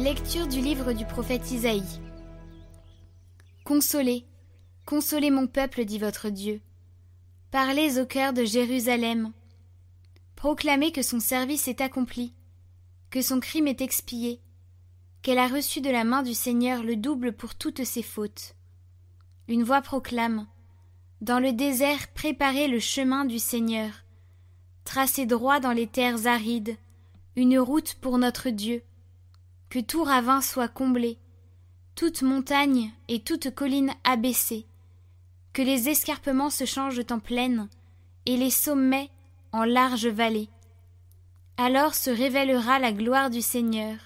Lecture du livre du prophète Isaïe. Consolez, consolez mon peuple, dit votre Dieu. Parlez au cœur de Jérusalem. Proclamez que son service est accompli, que son crime est expié, qu'elle a reçu de la main du Seigneur le double pour toutes ses fautes. Une voix proclame Dans le désert, préparez le chemin du Seigneur. Tracez droit dans les terres arides, une route pour notre Dieu. Que tout ravin soit comblé, toute montagne et toute colline abaissée, que les escarpements se changent en plaine, et les sommets en larges vallées. Alors se révélera la gloire du Seigneur,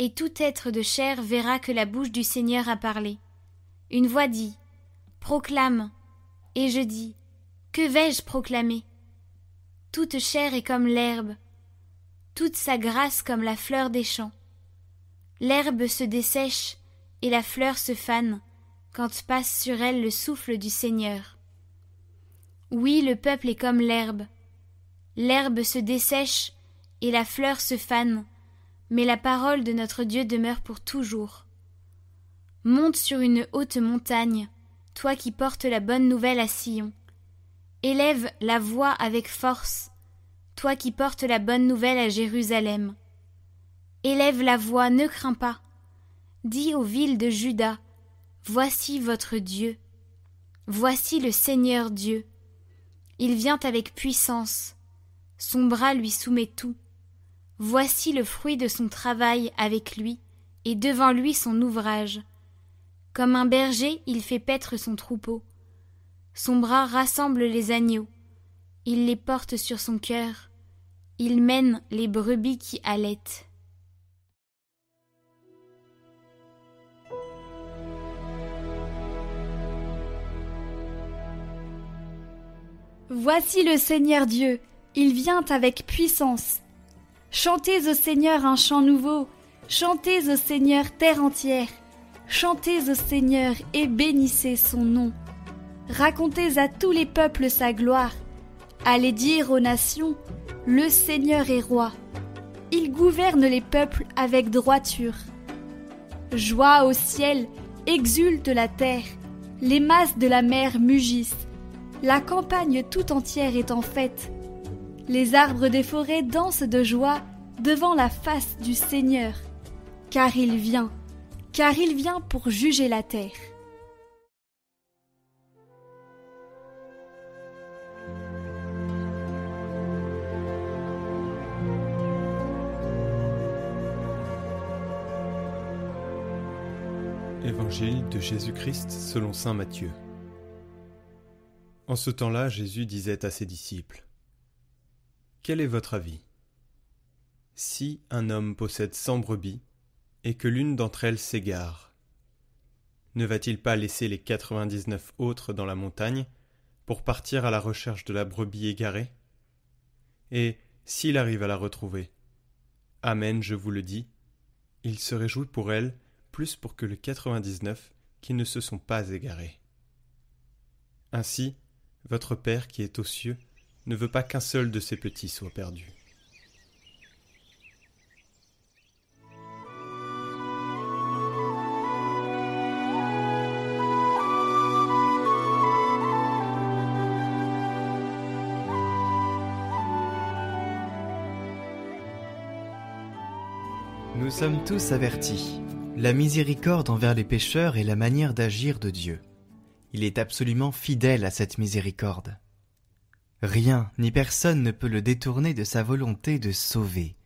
et tout être de chair verra que la bouche du Seigneur a parlé. Une voix dit Proclame. Et je dis Que vais-je proclamer? Toute chair est comme l'herbe, toute sa grâce comme la fleur des champs. L'herbe se dessèche et la fleur se fane quand passe sur elle le souffle du Seigneur. Oui, le peuple est comme l'herbe. L'herbe se dessèche et la fleur se fane, mais la parole de notre Dieu demeure pour toujours. Monte sur une haute montagne, toi qui portes la bonne nouvelle à Sion. Élève la voix avec force, toi qui portes la bonne nouvelle à Jérusalem. Élève la voix, ne crains pas. Dis aux villes de Juda, Voici votre Dieu. Voici le Seigneur Dieu. Il vient avec puissance. Son bras lui soumet tout. Voici le fruit de son travail avec lui, et devant lui son ouvrage. Comme un berger, il fait paître son troupeau. Son bras rassemble les agneaux. Il les porte sur son cœur. Il mène les brebis qui allaitent. Voici le Seigneur Dieu, il vient avec puissance. Chantez au Seigneur un chant nouveau, chantez au Seigneur terre entière, chantez au Seigneur et bénissez son nom. Racontez à tous les peuples sa gloire, allez dire aux nations, le Seigneur est roi. Il gouverne les peuples avec droiture. Joie au ciel, exulte la terre, les masses de la mer mugissent la campagne tout entière est en fête. Les arbres des forêts dansent de joie devant la face du Seigneur, car il vient, car il vient pour juger la terre. Évangile de Jésus-Christ selon Saint Matthieu. En ce temps-là, Jésus disait à ses disciples Quel est votre avis? Si un homme possède cent brebis et que l'une d'entre elles s'égare, ne va-t-il pas laisser les quatre-vingt-dix-neuf autres dans la montagne pour partir à la recherche de la brebis égarée? Et s'il arrive à la retrouver Amen, je vous le dis, il se réjouit pour elle plus pour que les quatre-vingt-dix-neuf qui ne se sont pas égarés. Ainsi, votre Père qui est aux cieux ne veut pas qu'un seul de ses petits soit perdu. Nous sommes tous avertis. La miséricorde envers les pécheurs est la manière d'agir de Dieu. Il est absolument fidèle à cette miséricorde. Rien ni personne ne peut le détourner de sa volonté de sauver.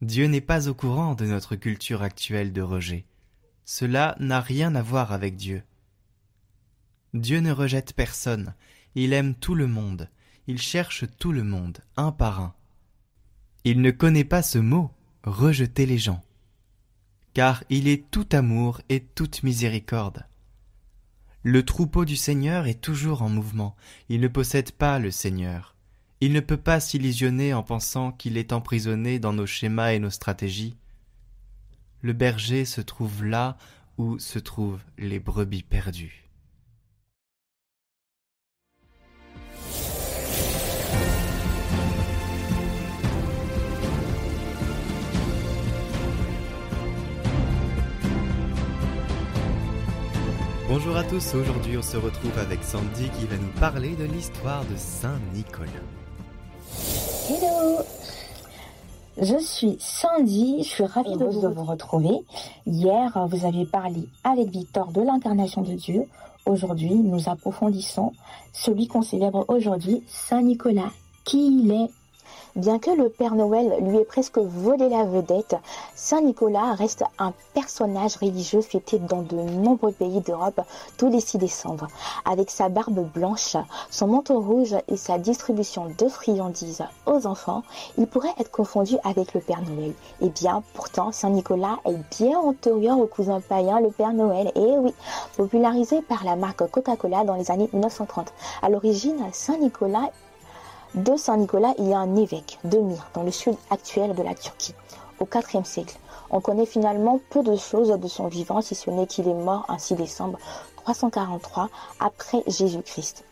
Dieu n'est pas au courant de notre culture actuelle de rejet. Cela n'a rien à voir avec Dieu. Dieu ne rejette personne, il aime tout le monde, il cherche tout le monde, un par un. Il ne connaît pas ce mot, rejeter les gens, car il est tout amour et toute miséricorde. Le troupeau du Seigneur est toujours en mouvement. Il ne possède pas le Seigneur. Il ne peut pas s'illusionner en pensant qu'il est emprisonné dans nos schémas et nos stratégies. Le berger se trouve là où se trouvent les brebis perdues. Bonjour à tous, aujourd'hui on se retrouve avec Sandy qui va nous parler de l'histoire de Saint Nicolas. Hello Je suis Sandy, je suis ravie de vous retrouver. Hier, vous avez parlé avec Victor de l'incarnation de Dieu. Aujourd'hui, nous approfondissons celui qu'on célèbre aujourd'hui, Saint Nicolas. Qui il est Bien que le Père Noël lui ait presque volé la vedette, Saint Nicolas reste un personnage religieux fêté dans de nombreux pays d'Europe tous les 6 décembre. Avec sa barbe blanche, son manteau rouge et sa distribution de friandises aux enfants, il pourrait être confondu avec le Père Noël. Eh bien, pourtant, Saint Nicolas est bien antérieur au cousin païen, le Père Noël. Et eh oui, popularisé par la marque Coca-Cola dans les années 1930. À l'origine, Saint Nicolas de Saint-Nicolas, il y a un évêque de Myre, dans le sud actuel de la Turquie, au IVe siècle. On connaît finalement peu de choses de son vivant, si ce n'est qu'il est mort un 6 décembre 343 après Jésus-Christ.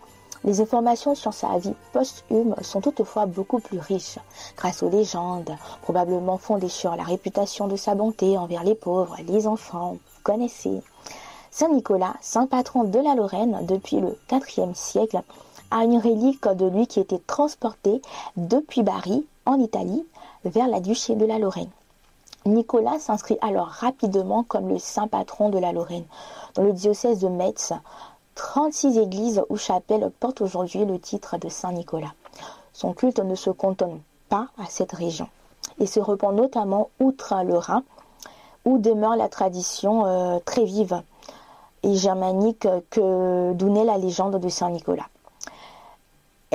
Les informations sur sa vie posthume sont toutefois beaucoup plus riches, grâce aux légendes, probablement fondées sur la réputation de sa bonté envers les pauvres, les enfants, vous connaissez. Saint Nicolas, saint patron de la Lorraine depuis le IVe siècle, à une relique de lui qui était transportée depuis Bari, en Italie, vers la duché de la Lorraine. Nicolas s'inscrit alors rapidement comme le saint patron de la Lorraine. Dans le diocèse de Metz, 36 églises ou chapelles portent aujourd'hui le titre de Saint Nicolas. Son culte ne se cantonne pas à cette région et se répand notamment outre le Rhin, où demeure la tradition euh, très vive et germanique que d'où naît la légende de Saint Nicolas.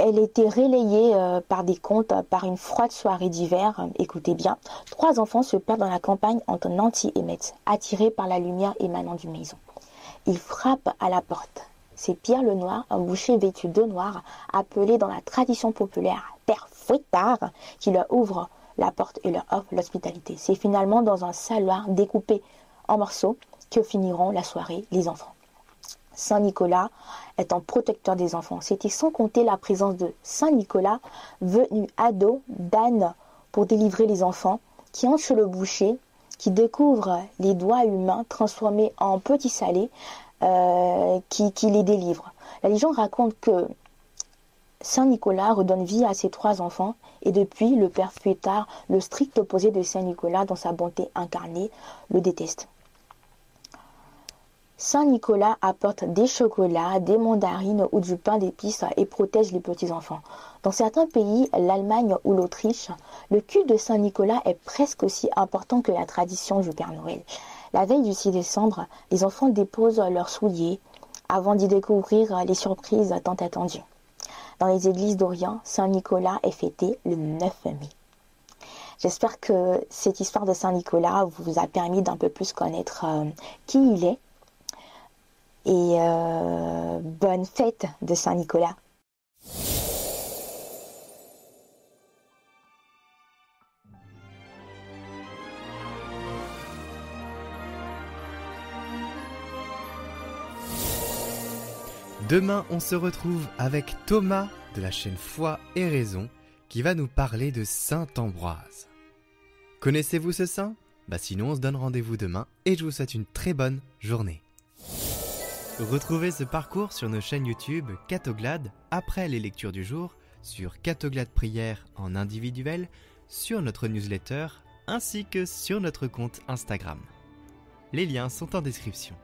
Elle était relayée euh, par des contes par une froide soirée d'hiver. Écoutez bien, trois enfants se perdent dans la campagne entre Nancy et Metz, attirés par la lumière émanant d'une maison. Ils frappent à la porte. C'est Pierre le Noir, un boucher vêtu de noir, appelé dans la tradition populaire Père Fouettard, qui leur ouvre la porte et leur offre l'hospitalité. C'est finalement dans un saloir découpé en morceaux que finiront la soirée les enfants. Saint Nicolas étant protecteur des enfants. C'était sans compter la présence de Saint Nicolas, venu ado d'Anne pour délivrer les enfants, qui entre chez le boucher, qui découvre les doigts humains transformés en petits salés, euh, qui, les délivre. La légende raconte que Saint Nicolas redonne vie à ses trois enfants et depuis, le père Fouettard, le strict opposé de Saint Nicolas dans sa bonté incarnée, le déteste. Saint Nicolas apporte des chocolats, des mandarines ou du pain d'épices et protège les petits-enfants. Dans certains pays, l'Allemagne ou l'Autriche, le culte de Saint Nicolas est presque aussi important que la tradition du Père Noël. La veille du 6 décembre, les enfants déposent leurs souliers avant d'y découvrir les surprises tant attendues. Dans les églises d'Orient, Saint Nicolas est fêté le 9 mai. J'espère que cette histoire de Saint Nicolas vous a permis d'un peu plus connaître euh, qui il est et euh, bonne fête de Saint-Nicolas. Demain, on se retrouve avec Thomas de la chaîne Foi et Raison qui va nous parler de Saint Ambroise. Connaissez-vous ce saint? Bah sinon on se donne rendez-vous demain et je vous souhaite une très bonne journée. Retrouvez ce parcours sur nos chaînes YouTube Catoglade après les lectures du jour, sur Catoglade Prière en individuel, sur notre newsletter ainsi que sur notre compte Instagram. Les liens sont en description.